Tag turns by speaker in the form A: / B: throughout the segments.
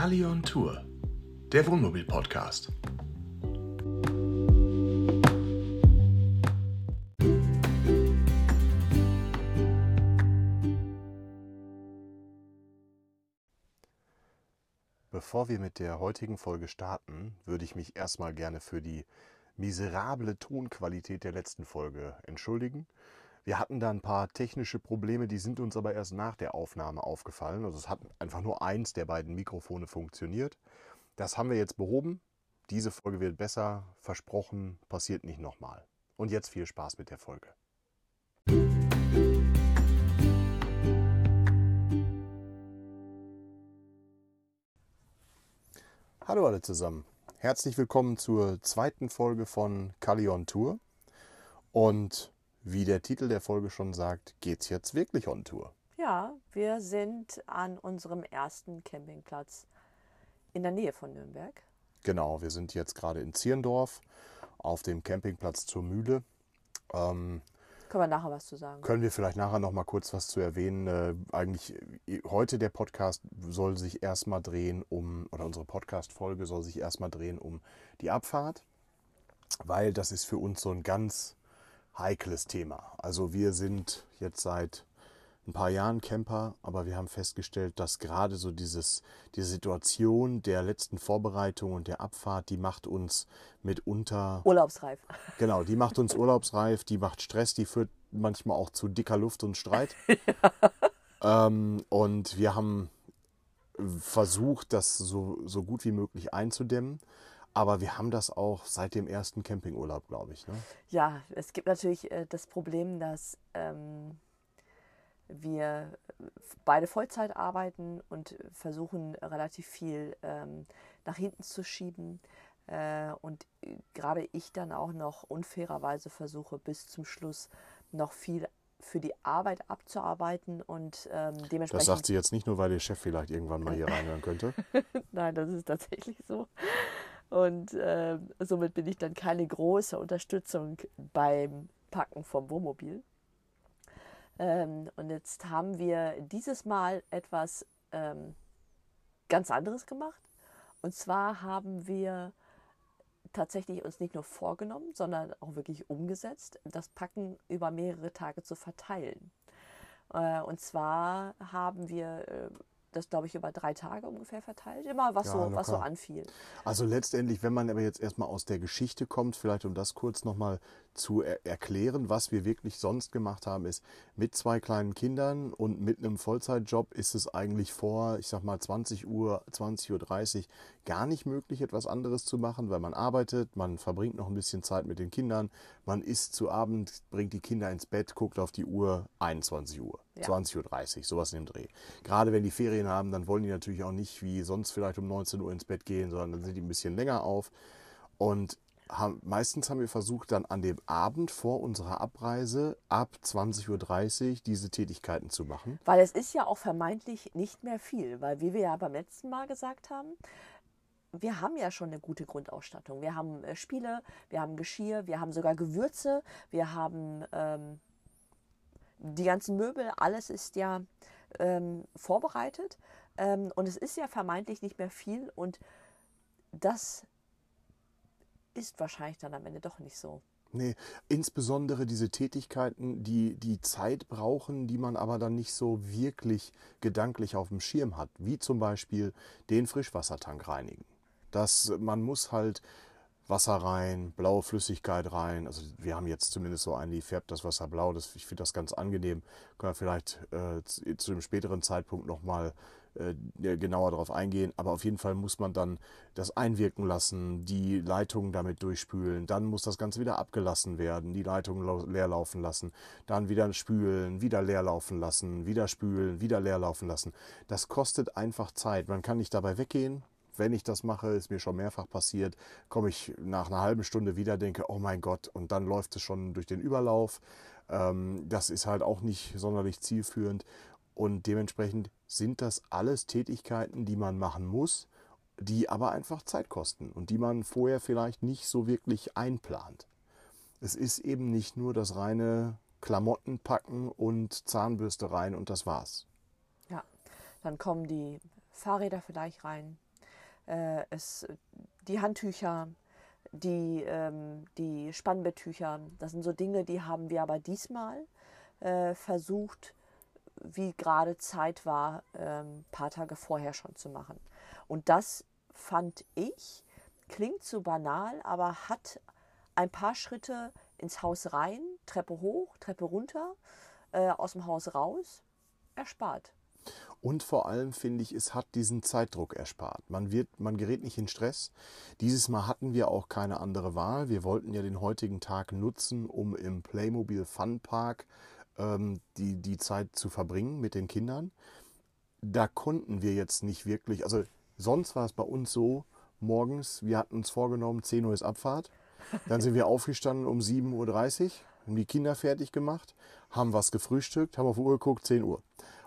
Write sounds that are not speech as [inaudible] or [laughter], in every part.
A: Kali on Tour, der Wohnmobil-Podcast. Bevor wir mit der heutigen Folge starten, würde ich mich erstmal gerne für die miserable Tonqualität der letzten Folge entschuldigen. Wir hatten da ein paar technische Probleme, die sind uns aber erst nach der Aufnahme aufgefallen. Also es hat einfach nur eins der beiden Mikrofone funktioniert. Das haben wir jetzt behoben. Diese Folge wird besser, versprochen, passiert nicht nochmal. Und jetzt viel Spaß mit der Folge. Hallo alle zusammen. Herzlich willkommen zur zweiten Folge von Kalion Tour. Und wie der Titel der Folge schon sagt, geht's jetzt wirklich on Tour.
B: Ja, wir sind an unserem ersten Campingplatz in der Nähe von Nürnberg.
A: Genau, wir sind jetzt gerade in Zierndorf auf dem Campingplatz zur Mühle. Ähm,
B: können wir nachher was zu sagen?
A: Können wir vielleicht nachher noch mal kurz was zu erwähnen. Äh, eigentlich äh, heute der Podcast soll sich erstmal drehen um, oder unsere Podcast-Folge soll sich erstmal drehen um die Abfahrt, weil das ist für uns so ein ganz heikles Thema. Also wir sind jetzt seit ein paar Jahren Camper, aber wir haben festgestellt, dass gerade so dieses, die Situation der letzten Vorbereitung und der Abfahrt, die macht uns mitunter
B: urlaubsreif.
A: Genau, die macht uns urlaubsreif, die macht Stress, die führt manchmal auch zu dicker Luft und Streit. ja. [laughs] ähm, und wir haben versucht, das so, so gut wie möglich einzudämmen. Aber wir haben das auch seit dem ersten Campingurlaub, glaube ich. Ne?
B: Ja, es gibt natürlich äh, das Problem, dass ähm, wir beide Vollzeit arbeiten und versuchen relativ viel ähm, nach hinten zu schieben. Äh, und gerade ich dann auch noch unfairerweise versuche, bis zum Schluss noch viel für die Arbeit abzuarbeiten und ähm, dementsprechend.
A: Das sagt sie jetzt nicht nur, weil der Chef vielleicht irgendwann mal hier reinhören könnte. [laughs]
B: Nein, das ist tatsächlich so. Und äh, somit bin ich dann keine große Unterstützung beim Packen vom Wohnmobil. Ähm, und jetzt haben wir dieses Mal etwas ähm, ganz anderes gemacht. Und zwar haben wir tatsächlich uns nicht nur vorgenommen, sondern auch wirklich umgesetzt, das Packen über mehrere Tage zu verteilen. Äh, und zwar haben wir äh, das, glaube ich, über drei Tage ungefähr verteilt. Immer was, ja, so, was so anfiel.
A: Also letztendlich, wenn man aber jetzt erstmal aus der Geschichte kommt, vielleicht um das kurz nochmal zu er erklären, was wir wirklich sonst gemacht haben, ist mit zwei kleinen Kindern und mit einem Vollzeitjob ist es eigentlich vor, ich sag mal 20 Uhr, 20.30 Uhr gar nicht möglich, etwas anderes zu machen, weil man arbeitet, man verbringt noch ein bisschen Zeit mit den Kindern, man isst zu Abend, bringt die Kinder ins Bett, guckt auf die Uhr, 21 Uhr, ja. 20.30 Uhr, sowas in dem Dreh. Gerade wenn die Ferien haben, dann wollen die natürlich auch nicht wie sonst vielleicht um 19 Uhr ins Bett gehen, sondern dann sind die ein bisschen länger auf. Und haben, meistens haben wir versucht, dann an dem Abend vor unserer Abreise ab 20.30 Uhr diese Tätigkeiten zu machen.
B: Weil es ist ja auch vermeintlich nicht mehr viel, weil wie wir ja beim letzten Mal gesagt haben, wir haben ja schon eine gute Grundausstattung. Wir haben äh, Spiele, wir haben Geschirr, wir haben sogar Gewürze, wir haben ähm, die ganzen Möbel, alles ist ja ähm, vorbereitet ähm, und es ist ja vermeintlich nicht mehr viel und das ist wahrscheinlich dann am Ende doch nicht so.
A: Nee, insbesondere diese Tätigkeiten, die die Zeit brauchen, die man aber dann nicht so wirklich gedanklich auf dem Schirm hat, wie zum Beispiel den Frischwassertank reinigen. Das, man muss halt Wasser rein, blaue Flüssigkeit rein. Also wir haben jetzt zumindest so einen, die färbt das Wasser blau. Das, ich finde das ganz angenehm. Können wir vielleicht äh, zu, zu einem späteren Zeitpunkt nochmal genauer darauf eingehen. Aber auf jeden Fall muss man dann das einwirken lassen, die Leitungen damit durchspülen. Dann muss das Ganze wieder abgelassen werden, die Leitungen leer laufen lassen. Dann wieder spülen, wieder leer laufen lassen, wieder spülen, wieder leer laufen lassen. Das kostet einfach Zeit. Man kann nicht dabei weggehen, wenn ich das mache, ist mir schon mehrfach passiert, komme ich nach einer halben Stunde wieder, denke, oh mein Gott, und dann läuft es schon durch den Überlauf. Ähm, das ist halt auch nicht sonderlich zielführend. Und dementsprechend sind das alles Tätigkeiten, die man machen muss, die aber einfach Zeit kosten und die man vorher vielleicht nicht so wirklich einplant. Es ist eben nicht nur das reine Klamotten packen und Zahnbürste rein und das war's.
B: Ja, dann kommen die Fahrräder vielleicht rein, äh, es, die Handtücher, die, ähm, die Spannbetttücher, das sind so Dinge, die haben wir aber diesmal äh, versucht, wie gerade Zeit war, ein ähm, paar Tage vorher schon zu machen. Und das fand ich, klingt so banal, aber hat ein paar Schritte ins Haus rein, Treppe hoch, Treppe runter, äh, aus dem Haus raus, erspart.
A: Und vor allem finde ich, es hat diesen Zeitdruck erspart. Man, wird, man gerät nicht in Stress. Dieses Mal hatten wir auch keine andere Wahl. Wir wollten ja den heutigen Tag nutzen, um im Playmobil Fun Park die, die Zeit zu verbringen mit den Kindern. Da konnten wir jetzt nicht wirklich, also sonst war es bei uns so, morgens, wir hatten uns vorgenommen, 10 Uhr ist Abfahrt. Dann sind wir aufgestanden um 7.30 Uhr, haben die Kinder fertig gemacht, haben was gefrühstückt, haben auf die Uhr geguckt, 10 Uhr.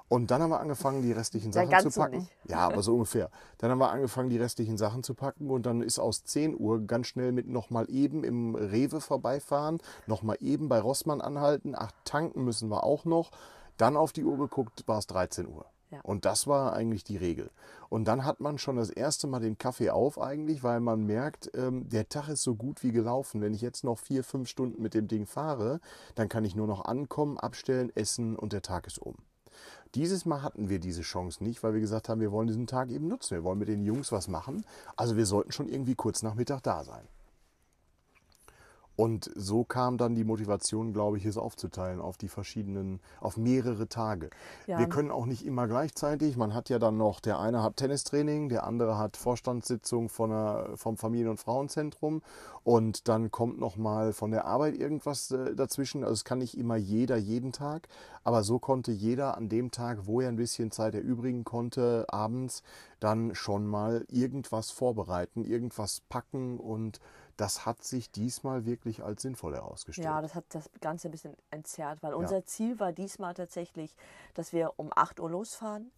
A: Und dann haben wir angefangen, die restlichen Sachen ja, zu packen. So ja, aber so ungefähr. Dann haben wir angefangen, die restlichen Sachen zu packen und dann ist aus 10 Uhr ganz schnell mit nochmal eben im Rewe vorbeifahren, nochmal eben bei Rossmann anhalten, ach, tanken müssen wir auch noch. Dann auf die Uhr geguckt, war es 13 Uhr. Ja. Und das war eigentlich die Regel. Und dann hat man schon das erste Mal den Kaffee auf eigentlich, weil man merkt, ähm, der Tag ist so gut wie gelaufen. Wenn ich jetzt noch vier, fünf Stunden mit dem Ding fahre, dann kann ich nur noch ankommen, abstellen, essen und der Tag ist um. Dieses Mal hatten wir diese Chance nicht, weil wir gesagt haben, wir wollen diesen Tag eben nutzen. Wir wollen mit den Jungs was machen. Also wir sollten schon irgendwie kurz nach Mittag da sein. Und so kam dann die Motivation, glaube ich, es aufzuteilen auf die verschiedenen, auf mehrere Tage. Ja. Wir können auch nicht immer gleichzeitig. Man hat ja dann noch, der eine hat Tennistraining, der andere hat Vorstandssitzung von einer, vom Familien- und Frauenzentrum und dann kommt noch mal von der Arbeit irgendwas äh, dazwischen. Also es kann nicht immer jeder jeden Tag, aber so konnte jeder an dem Tag, wo er ein bisschen Zeit erübrigen konnte, abends dann schon mal irgendwas vorbereiten, irgendwas packen und das hat sich diesmal wirklich als sinnvoll herausgestellt.
B: Ja, das hat das Ganze ein bisschen entzerrt, weil unser ja. Ziel war diesmal tatsächlich, dass wir um 8 Uhr losfahren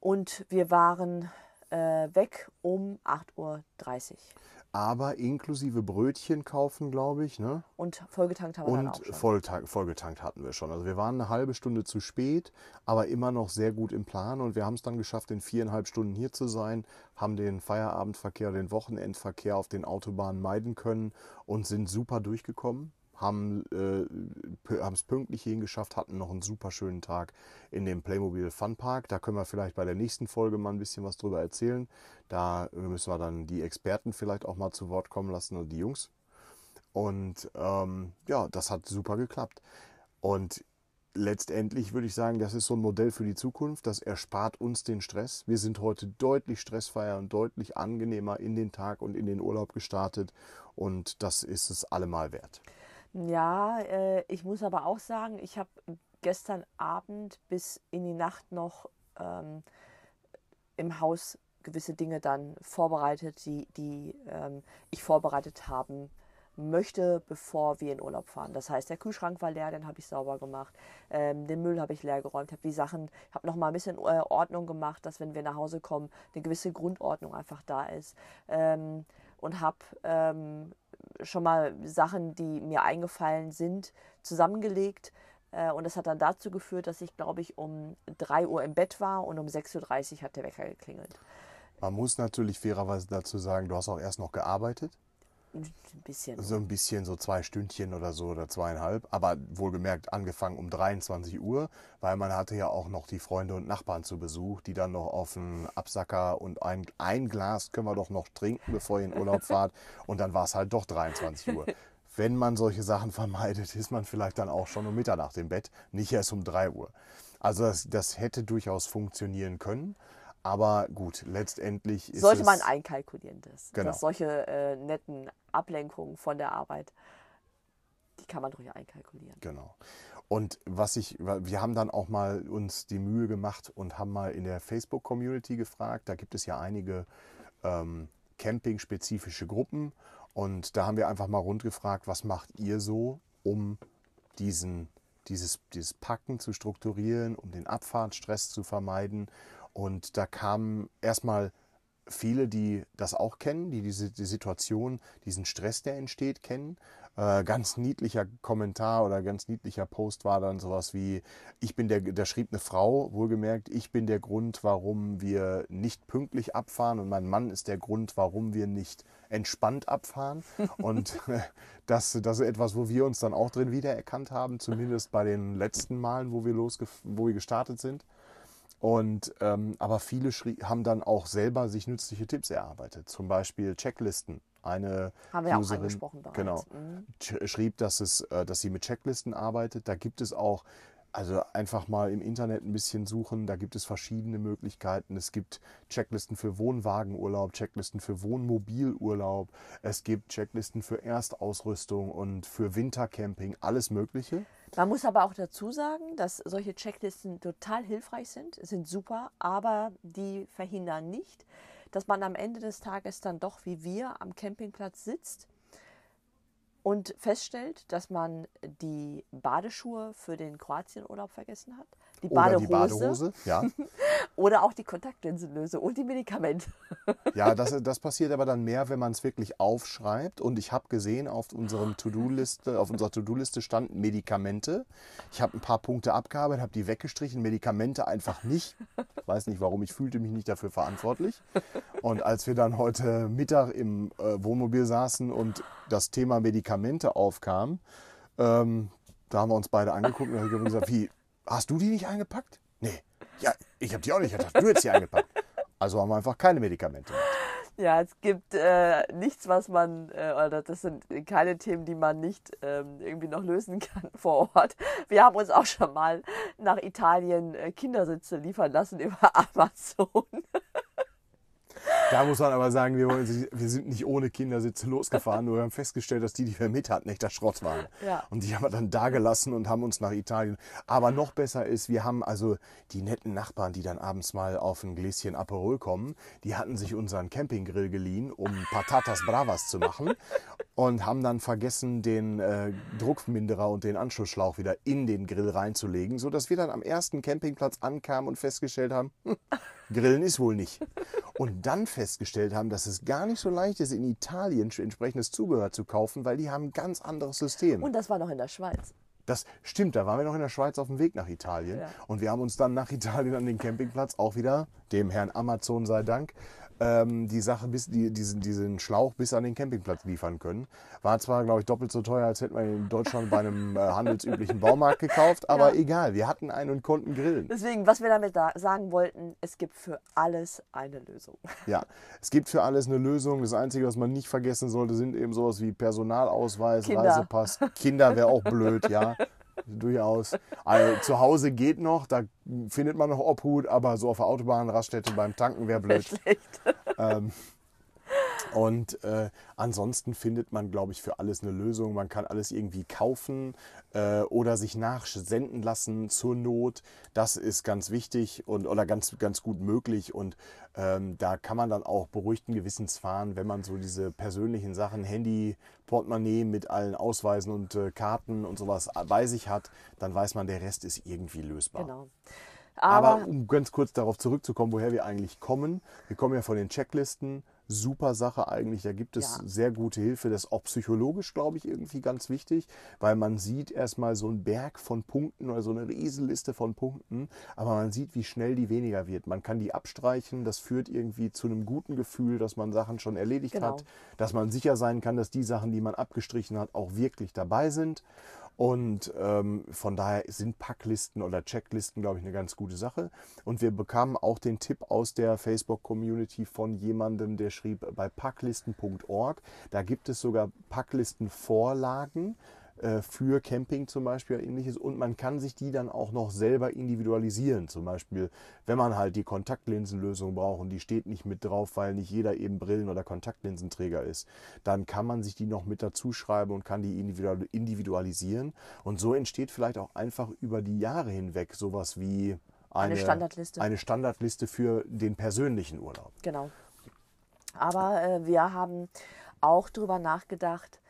B: und wir waren äh, weg um 8.30 Uhr
A: aber inklusive Brötchen kaufen, glaube ich. Ne?
B: Und vollgetankt haben wir
A: Und dann auch schon. Volltank, vollgetankt hatten wir schon. Also wir waren eine halbe Stunde zu spät, aber immer noch sehr gut im Plan. Und wir haben es dann geschafft, in viereinhalb Stunden hier zu sein, haben den Feierabendverkehr, den Wochenendverkehr auf den Autobahnen meiden können und sind super durchgekommen haben äh, es pünktlich hierhin geschafft, hatten noch einen super schönen Tag in dem Playmobil Fun Park. Da können wir vielleicht bei der nächsten Folge mal ein bisschen was drüber erzählen. Da müssen wir dann die Experten vielleicht auch mal zu Wort kommen lassen und die Jungs. Und ähm, ja, das hat super geklappt. Und letztendlich würde ich sagen, das ist so ein Modell für die Zukunft. Das erspart uns den Stress. Wir sind heute deutlich stressfreier und deutlich angenehmer in den Tag und in den Urlaub gestartet. Und das ist es allemal wert.
B: Ja, äh, ich muss aber auch sagen, ich habe gestern Abend bis in die Nacht noch ähm, im Haus gewisse Dinge dann vorbereitet, die, die ähm, ich vorbereitet haben möchte, bevor wir in Urlaub fahren. Das heißt, der Kühlschrank war leer, den habe ich sauber gemacht, ähm, den Müll habe ich leer geräumt, habe die Sachen, habe noch mal ein bisschen äh, Ordnung gemacht, dass wenn wir nach Hause kommen, eine gewisse Grundordnung einfach da ist ähm, und habe ähm, schon mal Sachen, die mir eingefallen sind, zusammengelegt. Äh, und das hat dann dazu geführt, dass ich, glaube ich, um 3 Uhr im Bett war und um 6.30 Uhr hat der Wecker geklingelt.
A: Man muss natürlich fairerweise dazu sagen, du hast auch erst noch gearbeitet.
B: Ein bisschen.
A: So ein bisschen, so zwei Stündchen oder so oder zweieinhalb. Aber wohlgemerkt angefangen um 23 Uhr, weil man hatte ja auch noch die Freunde und Nachbarn zu Besuch, die dann noch auf den Absacker und ein, ein Glas können wir doch noch trinken, bevor ihr in Urlaub [laughs] fahrt. Und dann war es halt doch 23 Uhr. [laughs] Wenn man solche Sachen vermeidet, ist man vielleicht dann auch schon um Mitternacht im Bett, nicht erst um 3 Uhr. Also das, das hätte durchaus funktionieren können. Aber gut, letztendlich
B: ist Sollte man einkalkulieren, das. Genau. Dass solche äh, netten Ablenkungen von der Arbeit, die kann man durchaus einkalkulieren.
A: Genau. Und was ich, wir haben dann auch mal uns die Mühe gemacht und haben mal in der Facebook-Community gefragt. Da gibt es ja einige ähm, Camping-spezifische Gruppen. Und da haben wir einfach mal rund gefragt, was macht ihr so, um diesen, dieses, dieses Packen zu strukturieren, um den Abfahrtsstress zu vermeiden und da kamen erstmal viele, die das auch kennen, die diese die Situation, diesen Stress, der entsteht, kennen. Äh, ganz niedlicher Kommentar oder ganz niedlicher Post war dann sowas wie, ich bin der, da schrieb eine Frau, wohlgemerkt, ich bin der Grund, warum wir nicht pünktlich abfahren und mein Mann ist der Grund, warum wir nicht entspannt abfahren. [laughs] Und [laughs] das, das ist etwas, wo wir uns dann auch drin wiedererkannt haben, zumindest bei den letzten Malen, wo wir, losge wo wir gestartet sind. Und, ähm, aber viele haben dann auch selber sich nützliche Tipps erarbeitet, zum Beispiel Checklisten. Eine
B: haben wir Userin, auch angesprochen
A: bereits. Genau, mhm. schrieb, dass, es, äh, dass sie mit Checklisten arbeitet. Da gibt es auch also einfach mal im Internet ein bisschen suchen, da gibt es verschiedene Möglichkeiten. Es gibt Checklisten für Wohnwagenurlaub, Checklisten für Wohnmobilurlaub, es gibt Checklisten für Erstausrüstung und für Wintercamping, alles Mögliche.
B: Man muss aber auch dazu sagen, dass solche Checklisten total hilfreich sind, sind super, aber die verhindern nicht, dass man am Ende des Tages dann doch wie wir am Campingplatz sitzt und feststellt, dass man die Badeschuhe für den Kroatienurlaub vergessen hat,
A: die Badehose, die Badehose ja. [laughs]
B: oder auch die Kontaktlinsenlöse und die Medikamente. [laughs]
A: ja, das, das passiert aber dann mehr, wenn man es wirklich aufschreibt. Und ich habe gesehen, auf, unserem To-Do-Liste, auf unserer To-Do-Liste standen Medikamente. Ich habe ein paar Punkte abgearbeitet, habe die weggestrichen, Medikamente einfach nicht. Ich weiß nicht warum, ich fühlte mich nicht dafür verantwortlich. Und als wir dann heute Mittag im äh, Wohnmobil saßen und das Thema Medikamente aufkam, ähm, da haben wir uns beide angeguckt und haben gesagt, wie, hast du die nicht eingepackt? Nee. Ja, ich habe die auch nicht. Ich dachte, du hättest die eingepackt. Also haben wir einfach keine Medikamente.
B: Ja, es gibt äh, nichts, was man, äh, oder das sind keine Themen, die man nicht ähm, irgendwie noch lösen kann [laughs] vor Ort. Wir haben uns auch schon mal nach Italien äh, Kindersitze liefern lassen [laughs] über Amazon.
A: Da muss man aber sagen, wir, wir, sind nicht ohne Kindersitze losgefahren, nur wir haben festgestellt, dass die, die wir mit hatten, echter Schrott waren. Ja. Und die haben wir dann da gelassen und haben uns nach Italien. Aber noch besser ist, wir haben also die netten Nachbarn, die dann abends mal auf ein Gläschen Aperol kommen, die hatten sich unseren Campinggrill geliehen, um Patatas Bravas zu machen und haben dann vergessen, den äh, Druckminderer und den Anschlussschlauch wieder in den Grill reinzulegen, sodass wir dann am ersten Campingplatz ankamen und festgestellt haben, hm, Grillen ist wohl nicht. Und dann festgestellt haben, dass es gar nicht so leicht ist, in Italien entsprechendes Zubehör zu kaufen, weil die haben ein ganz anderes System.
B: Und das war noch in der Schweiz.
A: Das stimmt, da waren wir noch in der Schweiz auf dem Weg nach Italien. Ja. Und wir haben uns dann nach Italien an den Campingplatz auch wieder, dem Herrn Amazon sei Dank, ähm, die Sache bis die, diesen, diesen Schlauch bis an den Campingplatz liefern können. War zwar, glaube ich, doppelt so teuer, als hätten wir in Deutschland bei einem äh, handelsüblichen Baumarkt gekauft, aber ja. egal, wir hatten einen und konnten grillen.
B: Deswegen, was wir damit da sagen wollten, es gibt für alles eine Lösung. [laughs]
A: Ja, es gibt für alles eine Lösung. Das Einzige, was man nicht vergessen sollte, sind eben sowas wie Personalausweis, Kinder. Reisepass. Kinder wäre auch blöd, ja. [laughs] durchaus. Also, zu Hause geht noch, da findet man noch Obhut, aber so auf der Autobahn, Raststätte beim Tanken wäre blöd. Ähm, und äh, ansonsten findet man, glaube ich, für alles eine Lösung. Man kann alles irgendwie kaufen äh, oder sich nachsenden lassen zur Not. Das ist ganz wichtig und oder ganz, ganz gut möglich. Und ähm, da kann man dann auch beruhigten Gewissens fahren, wenn man so diese persönlichen Sachen, Handy, Portemonnaie mit allen Ausweisen und äh, Karten und sowas bei sich hat, dann weiß man, der Rest ist irgendwie lösbar. Genau. Aber, Aber um ganz kurz darauf zurückzukommen, woher wir eigentlich kommen. Wir kommen ja von den Checklisten super Sache eigentlich. Da gibt es ja. sehr gute Hilfe. Das ist auch psychologisch, glaube ich, irgendwie ganz wichtig, weil man sieht erstmal so einen Berg von Punkten oder so eine Riesenliste von Punkten, aber man sieht, wie schnell die weniger wird. Man kann die abstreichen. Das führt irgendwie zu einem guten Gefühl, dass man Sachen schon erledigt genau. hat, dass man sicher sein kann, dass die Sachen, die man abgestrichen hat, auch wirklich dabei sind. Und ähm, von daher sind Packlisten oder Checklisten, glaube ich, eine ganz gute Sache. Und wir bekamen auch den Tipp aus der Facebook-Community von jemandem, der schrieb bei packlisten.org. Da gibt es sogar Packlistenvorlagen für Camping zum Beispiel ähnliches und man kann sich die dann auch noch selber individualisieren. Zum Beispiel, wenn man halt die Kontaktlinsenlösung braucht und die steht nicht mit drauf, weil nicht jeder eben Brillen- oder Kontaktlinsenträger ist, dann kann man sich die noch mit dazu schreiben und kann die individualisieren. Und so entsteht vielleicht auch einfach über die Jahre hinweg sowas wie eine, eine Standardliste. Eine Standardliste für den persönlichen Urlaub.
B: Genau. Aber äh, wir haben auch darüber nachgedacht,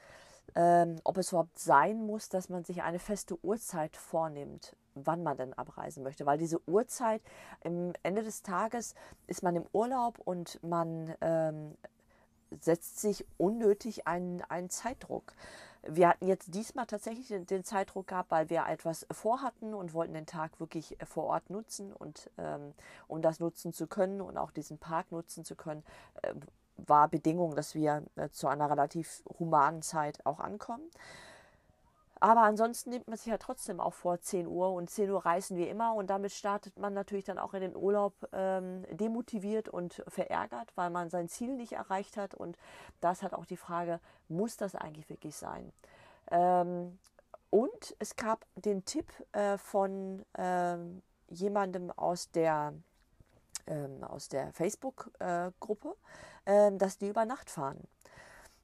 B: ähm, ob es überhaupt sein muss, dass man sich eine feste Uhrzeit vornimmt, wann man denn abreisen möchte. Weil diese Uhrzeit, am Ende des Tages ist man im Urlaub und man ähm, setzt sich unnötig einen, einen Zeitdruck. Wir hatten jetzt diesmal tatsächlich den, den, Zeitdruck gehabt, weil wir etwas vorhatten und wollten den Tag wirklich vor Ort nutzen. Und ähm, um das nutzen zu können und auch diesen Park nutzen zu können, äh, war Bedingung, dass wir äh, zu einer relativ humanen Zeit auch ankommen. Aber ansonsten nimmt man sich ja trotzdem auch vor 10 Uhr und 10 Uhr reisen wir immer und damit startet man natürlich dann auch in den Urlaub ähm, demotiviert und verärgert, weil man sein Ziel nicht erreicht hat. Und das hat auch die Frage, muss das eigentlich wirklich sein? Ähm, und es gab den Tipp äh, von ähm, jemandem aus der, ähm, aus der Facebook-Gruppe, äh, dass die über Nacht fahren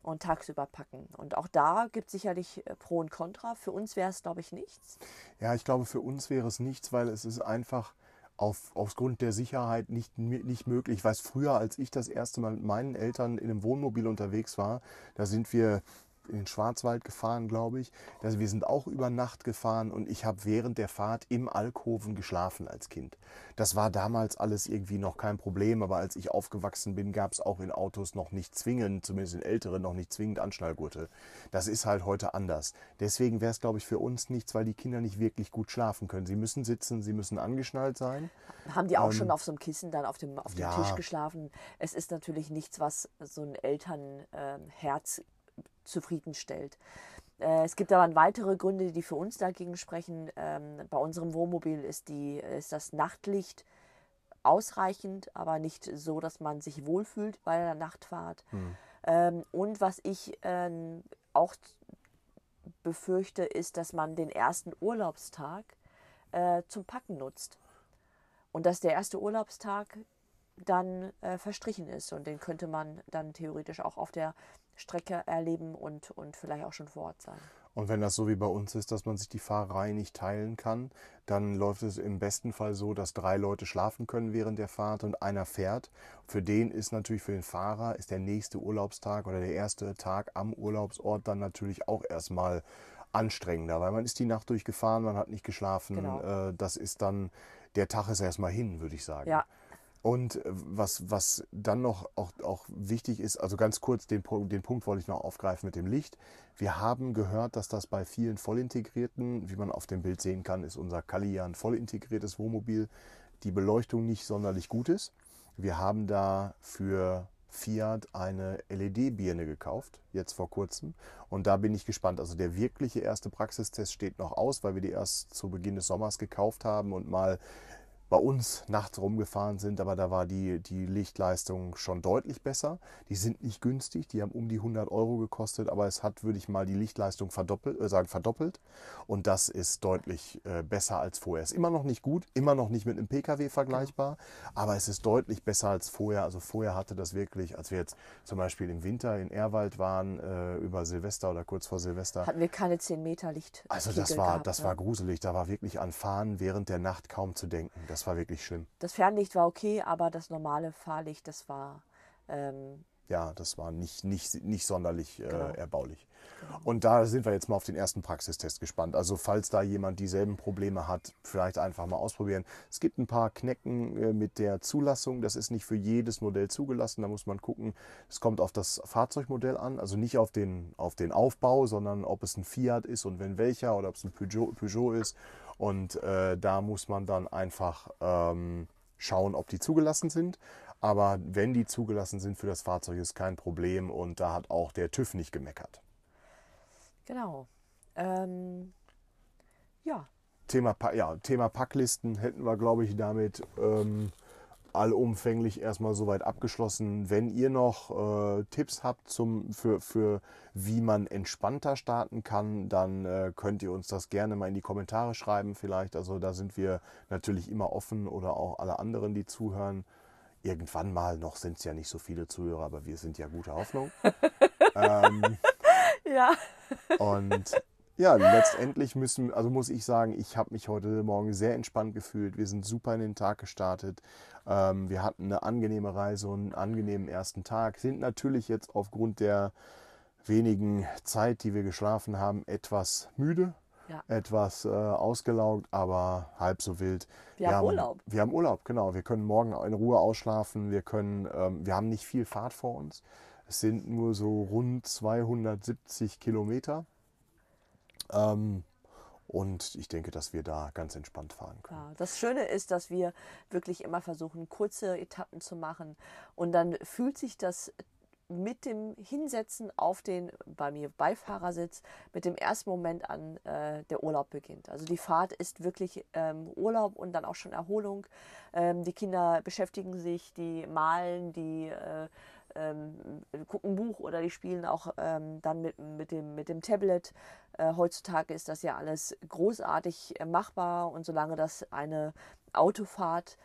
B: und tagsüber packen. Und auch da gibt es sicherlich äh, Pro und Contra. Für uns wäre es, glaube ich, nichts.
A: Ja, ich glaube, für uns wäre es nichts, weil es ist einfach auf, aufgrund der Sicherheit nicht, nicht möglich. Ich weiß, früher, als ich das erste Mal mit meinen Eltern in einem Wohnmobil unterwegs war, da sind wir in den Schwarzwald gefahren, glaube ich. Also wir sind auch über Nacht gefahren und ich habe während der Fahrt im Alkoven geschlafen als Kind. Das war damals alles irgendwie noch kein Problem, aber als ich aufgewachsen bin, gab es auch in Autos noch nicht zwingend, zumindest in älteren, noch nicht zwingend Anschnallgurte. Das ist halt heute anders. Deswegen wäre es, glaube ich, für uns nichts, weil die Kinder nicht wirklich gut schlafen können. Sie müssen sitzen, sie müssen angeschnallt sein.
B: Haben die auch ähm, schon auf so einem Kissen dann auf dem, auf dem ja. Tisch geschlafen? Es ist natürlich nichts, was so ein Elternherz ähm, zufriedenstellt. Äh, es gibt aber weitere Gründe, die für uns dagegen sprechen. Ähm, bei unserem Wohnmobil ist, die, ist das Nachtlicht ausreichend, aber nicht so, dass man sich wohlfühlt bei der Nachtfahrt. Hm. und was ich ähm, auch befürchte, ist, dass man den ersten Urlaubstag äh, zum Packen nutzt. Und dass der erste Urlaubstag dann äh, verstrichen ist. Und den könnte man dann theoretisch auch auf der Strecke erleben und, und vielleicht auch schon vor Ort sein.
A: Und wenn das so wie bei uns ist, dass man sich die Fahrerei nicht teilen kann, dann läuft es im besten Fall so, dass drei Leute schlafen können während der Fahrt und einer fährt. Für den ist natürlich für den Fahrer ist der nächste Urlaubstag oder der erste Tag am Urlaubsort dann natürlich auch erstmal anstrengender, weil man ist die Nacht durchgefahren, man hat nicht geschlafen. Genau. Äh, das ist dann, der Tag ist erstmal hin, würde ich sagen.
B: Ja,
A: und äh, was, was dann noch auch, auch wichtig ist, also ganz kurz, den, den Punkt wollte ich noch aufgreifen mit dem Licht. Wir haben gehört, dass das bei vielen vollintegrierten, wie man auf dem Bild sehen kann, ist unser Kalian vollintegriertes Wohnmobil, die Beleuchtung nicht sonderlich gut ist. Wir haben da für Fiat eine LED-Birne gekauft, jetzt vor kurzem. Und da bin ich gespannt. Also der wirkliche erste Praxistest steht noch aus, weil wir die erst zu Beginn des Sommers gekauft haben und mal bei uns nachts rumgefahren sind, aber da war die, die Lichtleistung schon deutlich besser. Die sind nicht günstig, die haben um die 100 Euro gekostet, aber es hat, würde ich mal, die Lichtleistung verdoppelt, äh, sagen, verdoppelt und das ist deutlich äh, besser als vorher. Ist immer noch nicht gut, immer noch nicht mit einem Pkw vergleichbar, aber es ist deutlich besser als vorher. Also vorher hatte das wirklich, als wir jetzt zum Beispiel im Winter in Erwald waren, äh, über Silvester oder kurz vor Silvester.
B: Hatten wir keine 10 Meter Licht.
A: Also das war, gehabt, das ne? war gruselig, da war wirklich an Fahren während der Nacht kaum zu denken. Das das war wirklich schlimm.
B: Das Fernlicht war okay, aber das normale Fahrlicht, das war. Ähm,
A: ja, das war nicht, nicht, nicht sonderlich äh, genau. erbaulich. Genau. Und da sind wir jetzt mal auf den ersten Praxistest gespannt. Also falls da jemand dieselben Probleme hat, vielleicht einfach mal ausprobieren. Es gibt ein paar Knecken äh, mit der Zulassung. Das ist nicht für jedes Modell zugelassen. Da muss man gucken. Es kommt auf das Fahrzeugmodell an, also nicht auf den, auf den Aufbau, sondern ob es ein Fiat ist und wenn welcher oder ob es ein Peugeot, Peugeot ist und äh, da muss man dann einfach ähm, schauen, ob die zugelassen sind. Aber wenn die zugelassen sind für das Fahrzeug, ist kein Problem und da hat auch der TÜV nicht gemeckert.
B: Genau. Ähm, ja.
A: Thema, ja, Thema Packlisten hätten wir, glaube ich, damit ähm, allumfänglich erstmal soweit abgeschlossen. Wenn ihr noch äh, Tipps habt zum, für, für wie man entspannter starten kann, dann äh, könnt ihr uns das gerne mal in die Kommentare schreiben vielleicht. Also da sind wir natürlich immer offen oder auch alle anderen, die zuhören. Irgendwann mal, noch sind es ja nicht so viele Zuhörer, aber wir sind ja gute Hoffnung. [laughs] ähm,
B: ja.
A: Und ja, letztendlich müssen, also muss ich sagen, ich habe mich heute Morgen sehr entspannt gefühlt. Wir sind super in den Tag gestartet. Ähm, wir hatten eine angenehme Reise und einen angenehmen ersten Tag. Sind natürlich jetzt aufgrund der wenigen Zeit, die wir geschlafen haben, etwas müde,
B: Ja.
A: etwas äh, ausgelaugt, aber halb so wild.
B: Wir haben Urlaub.
A: Wir haben Urlaub, genau. Wir können morgen in Ruhe ausschlafen. Wir können, ähm, wir haben nicht viel Fahrt vor uns. Es sind nur so rund 270 Kilometer. Ähm, und ich denke, dass wir da ganz entspannt fahren können.
B: Ja, das Schöne ist, dass wir wirklich immer versuchen, kurze Etappen zu machen. Und dann fühlt sich das mit dem Hinsetzen auf den bei mir Beifahrersitz mit dem ersten Moment an äh, der Urlaub beginnt. Also die Fahrt ist wirklich ähm, Urlaub und dann auch schon Erholung. Ähm, die Kinder beschäftigen sich, die malen, die äh, ähm, gucken ein Buch oder die spielen auch ähm, dann mit, mit, dem, mit dem Tablet. Äh, heutzutage ist das ja alles großartig äh, machbar und solange das eine Autofahrt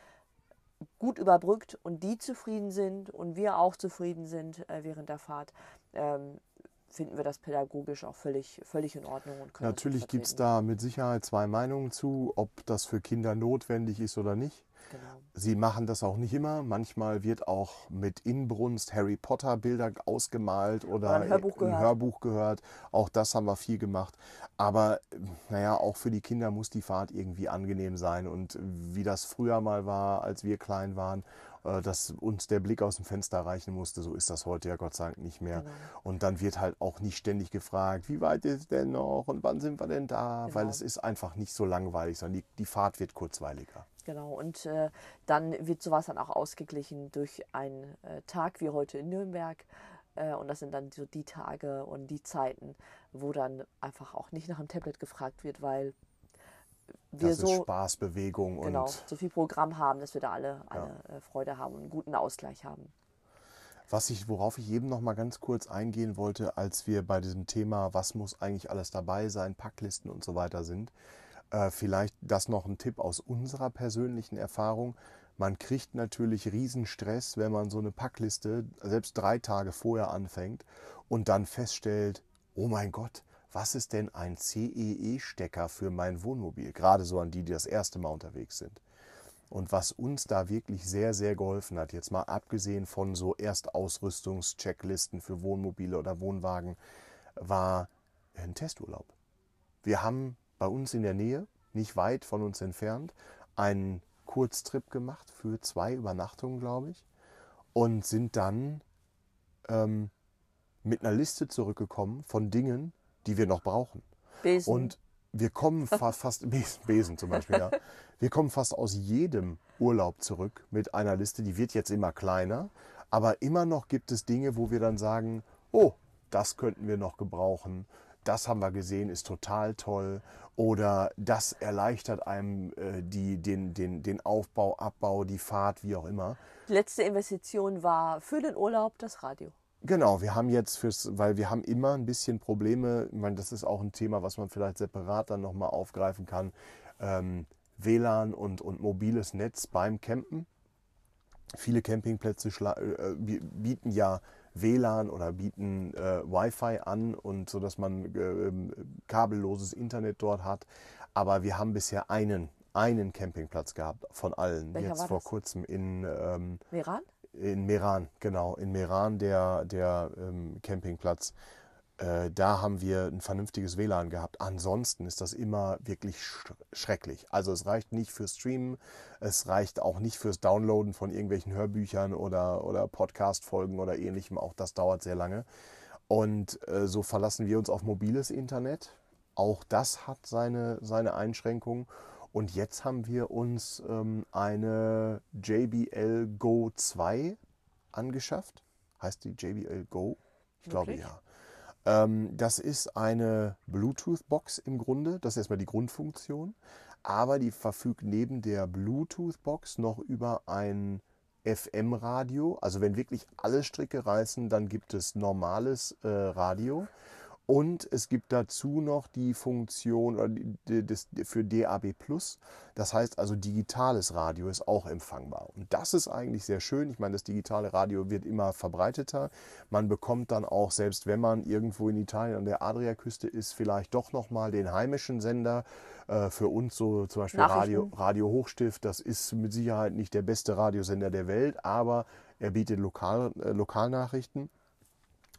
B: gut überbrückt und die zufrieden sind und wir auch zufrieden sind äh, während der Fahrt, ähm, finden wir das pädagogisch auch völlig, völlig in Ordnung. Und können
A: Natürlich gibt es da mit Sicherheit zwei Meinungen zu, ob das für Kinder notwendig ist oder nicht.
B: Genau.
A: Sie machen das auch nicht immer. Manchmal wird auch mit Inbrunst Harry Potter Bilder ausgemalt oder,
B: ein Hörbuch gehört.
A: Hörbuch gehört. Auch das haben wir viel gemacht. Aber naja, auch für die Kinder muss die Fahrt irgendwie angenehm sein. Und wie das früher mal war, als wir klein waren, dass uns der Blick aus dem Fenster reichen musste, so ist das heute ja Gott sei Dank nicht mehr.
B: Genau.
A: Und dann wird halt auch nicht ständig gefragt, wie weit ist denn noch und wann sind wir denn da? Weil
B: Genau.
A: es ist einfach nicht so langweilig, sondern die, die Fahrt wird kurzweiliger.
B: Genau, und äh, dann wird sowas dann auch ausgeglichen durch einen äh, Tag wie heute in Nürnberg. Äh, und das sind dann so die Tage und die Zeiten, wo dann einfach auch nicht nach dem Tablet gefragt wird, weil wir
A: Das ist
B: so,
A: Spaß, Bewegung
B: genau,
A: und
B: so viel Programm haben, dass wir da alle, alle äh, Freude haben und einen guten Ausgleich haben.
A: Was ich, worauf ich eben noch mal ganz kurz eingehen wollte, als wir bei diesem Thema, was muss eigentlich alles dabei sein, Packlisten und so weiter sind, äh, vielleicht das noch ein Tipp aus unserer persönlichen Erfahrung. Man kriegt natürlich Riesenstress, wenn man so eine Packliste selbst drei Tage vorher anfängt und dann feststellt, oh mein Gott, was ist denn ein CEE-Stecker für mein Wohnmobil? Gerade so an die, die das erste Mal unterwegs sind. Und was uns da wirklich sehr, sehr geholfen hat, jetzt mal abgesehen von so Erstausrüstungschecklisten für Wohnmobile oder Wohnwagen, war ein Testurlaub. Wir haben bei uns in der Nähe, nicht weit von uns entfernt, einen Kurztrip gemacht für zwei Übernachtungen, glaube ich, und sind dann ähm, mit einer Liste zurückgekommen von Dingen, die wir noch brauchen.
B: Besen,
A: Und wir kommen fa [laughs] fast, Besen, zum Beispiel, ja. Wir kommen fast aus jedem Urlaub zurück mit einer Liste, die wird jetzt immer kleiner, aber immer noch gibt es Dinge, wo wir dann sagen, oh, das könnten wir noch gebrauchen, das haben wir gesehen, ist total toll oder das erleichtert einem äh, die, den, den, den Aufbau, Abbau, die Fahrt, wie auch immer.
B: die letzte Investition war für den Urlaub das Radio.
A: Genau, wir haben jetzt fürs, weil wir haben immer ein bisschen Probleme, ich meine, das ist auch ein Thema, was man vielleicht separat dann nochmal aufgreifen kann, ähm, WLAN und, und mobiles Netz beim Campen. Viele Campingplätze schla- äh, bi- bieten ja WLAN oder bieten äh, Wi-Fi an und so, dass man äh, ähm, kabelloses Internet dort hat. Aber wir haben bisher einen, einen Campingplatz gehabt von allen.
B: Welcher
A: Jetzt vor
B: das?
A: kurzem in ähm,
B: Meran?
A: In Meran, genau. In Meran, der, der ähm, Campingplatz. Äh, da haben wir ein vernünftiges WLAN gehabt. Ansonsten ist das immer wirklich sch schrecklich. Also es reicht nicht fürs Streamen, es reicht auch nicht fürs Downloaden von irgendwelchen Hörbüchern oder, oder Podcast-Folgen oder ähnlichem. Auch das dauert sehr lange. Und äh, so verlassen wir uns auf mobiles Internet. Auch das hat seine, seine Einschränkungen. Und jetzt haben wir uns ähm, eine JBL Go 2 angeschafft. Heißt die JBL Go? Ich glaube
B: Wirklich?
A: ja. Ähm, das ist eine Bluetooth-Box im Grunde. Das ist erstmal die Grundfunktion. Aber die verfügt neben der Bluetooth-Box noch über ein FM-Radio. Also wenn wirklich alle Stricke reißen, dann gibt es normales äh, Radio. Und es gibt dazu noch die Funktion für DAB+. Das heißt also, digitales Radio ist auch empfangbar. Und das ist eigentlich sehr schön. Ich meine, das digitale Radio wird immer verbreiteter. Man bekommt dann auch, selbst wenn man irgendwo in Italien an der Adriaküste ist, vielleicht doch nochmal den heimischen Sender. Äh, für uns so zum Beispiel Radio. Radio Hochstift. Das ist mit Sicherheit nicht der beste Radiosender der Welt, aber er bietet Lokal, äh, Lokalnachrichten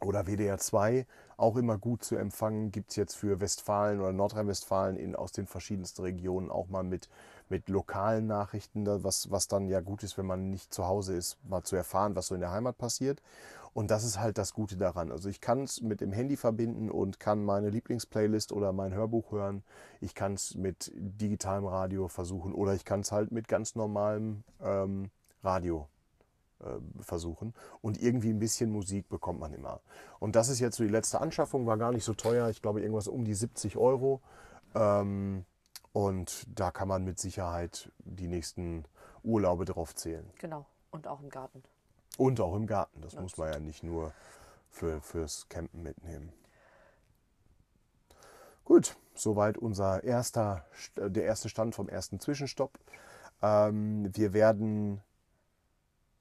A: oder WDR 2 auch immer gut zu empfangen. Gibt es jetzt für Westfalen oder Nordrhein-Westfalen in, aus den verschiedensten Regionen auch mal mit, mit lokalen Nachrichten, was, was dann ja gut ist, wenn man nicht zu Hause ist, mal zu erfahren, was so in der Heimat passiert. Und das ist halt das Gute daran. Also ich kann es mit dem Handy verbinden und kann meine Lieblingsplaylist oder mein Hörbuch hören. Ich kann es mit digitalem Radio versuchen oder ich kann es halt mit ganz normalem ähm, Radio versuchen. Und irgendwie ein bisschen Musik bekommt man immer. Und das ist jetzt so die letzte Anschaffung, war gar nicht so teuer. Ich glaube irgendwas um die 70 Euro. Ähm, und da kann man mit Sicherheit die nächsten Urlaube drauf zählen.
B: Genau. Und auch im Garten.
A: Und auch im Garten. Das muss man ja nicht nur für, fürs Campen mitnehmen. Gut, soweit unser erster, der erste Stand vom ersten Zwischenstopp. Ähm, wir werden,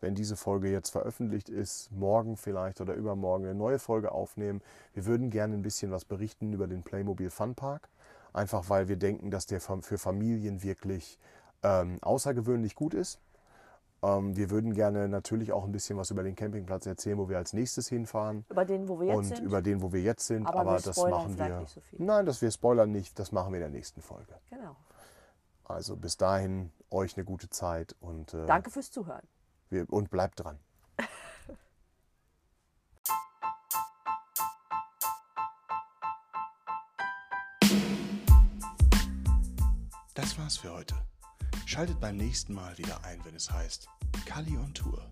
A: wenn diese Folge jetzt veröffentlicht ist, morgen vielleicht oder übermorgen eine neue Folge aufnehmen. Wir würden gerne ein bisschen was berichten über den Playmobil Fun Park. Einfach weil wir denken, dass der für Familien wirklich ähm, außergewöhnlich gut ist. Ähm, wir würden gerne natürlich auch ein bisschen was über den Campingplatz erzählen, wo wir als nächstes hinfahren.
B: Über den, wo wir jetzt
A: und
B: sind.
A: Und über den, wo wir jetzt sind.
B: Aber,
A: aber das machen wir.
B: nicht so viel.
A: Nein, das wir spoilern nicht. Das machen wir in der nächsten Folge.
B: Genau.
A: Also bis dahin euch eine gute Zeit und äh,
B: Danke fürs Zuhören.
A: Und bleibt dran. Das war's für heute. Schaltet beim nächsten Mal wieder ein, wenn es heißt Kali on Tour.